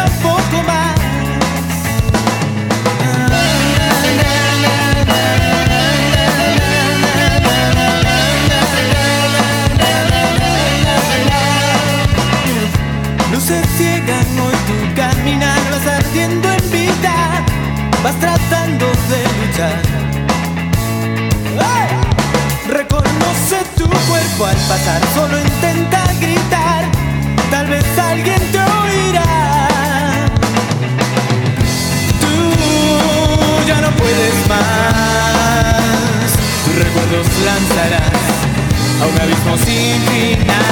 Tampoco más Luces ciega, no en tu caminar, lo vas haciendo en vida, vas tratando de luchar. Reconoce tu cuerpo al pasar solo en texto. a un abismo sin final.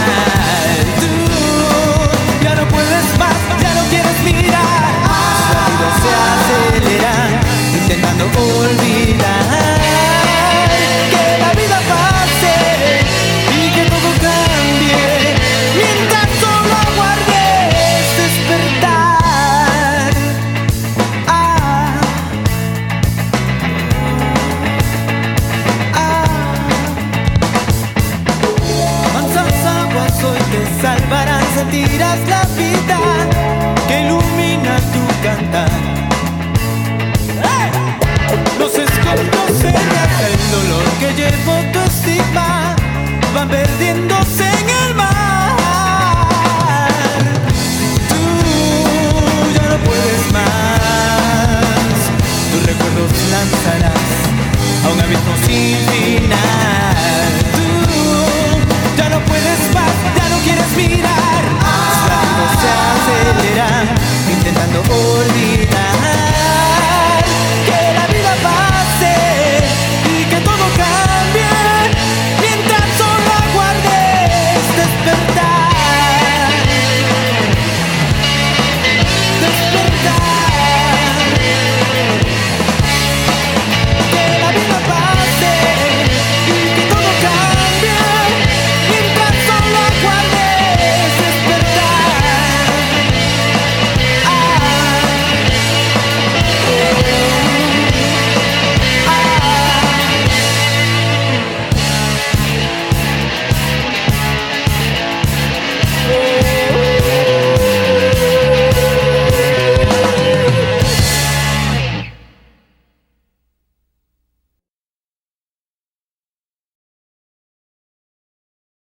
dirás la vida.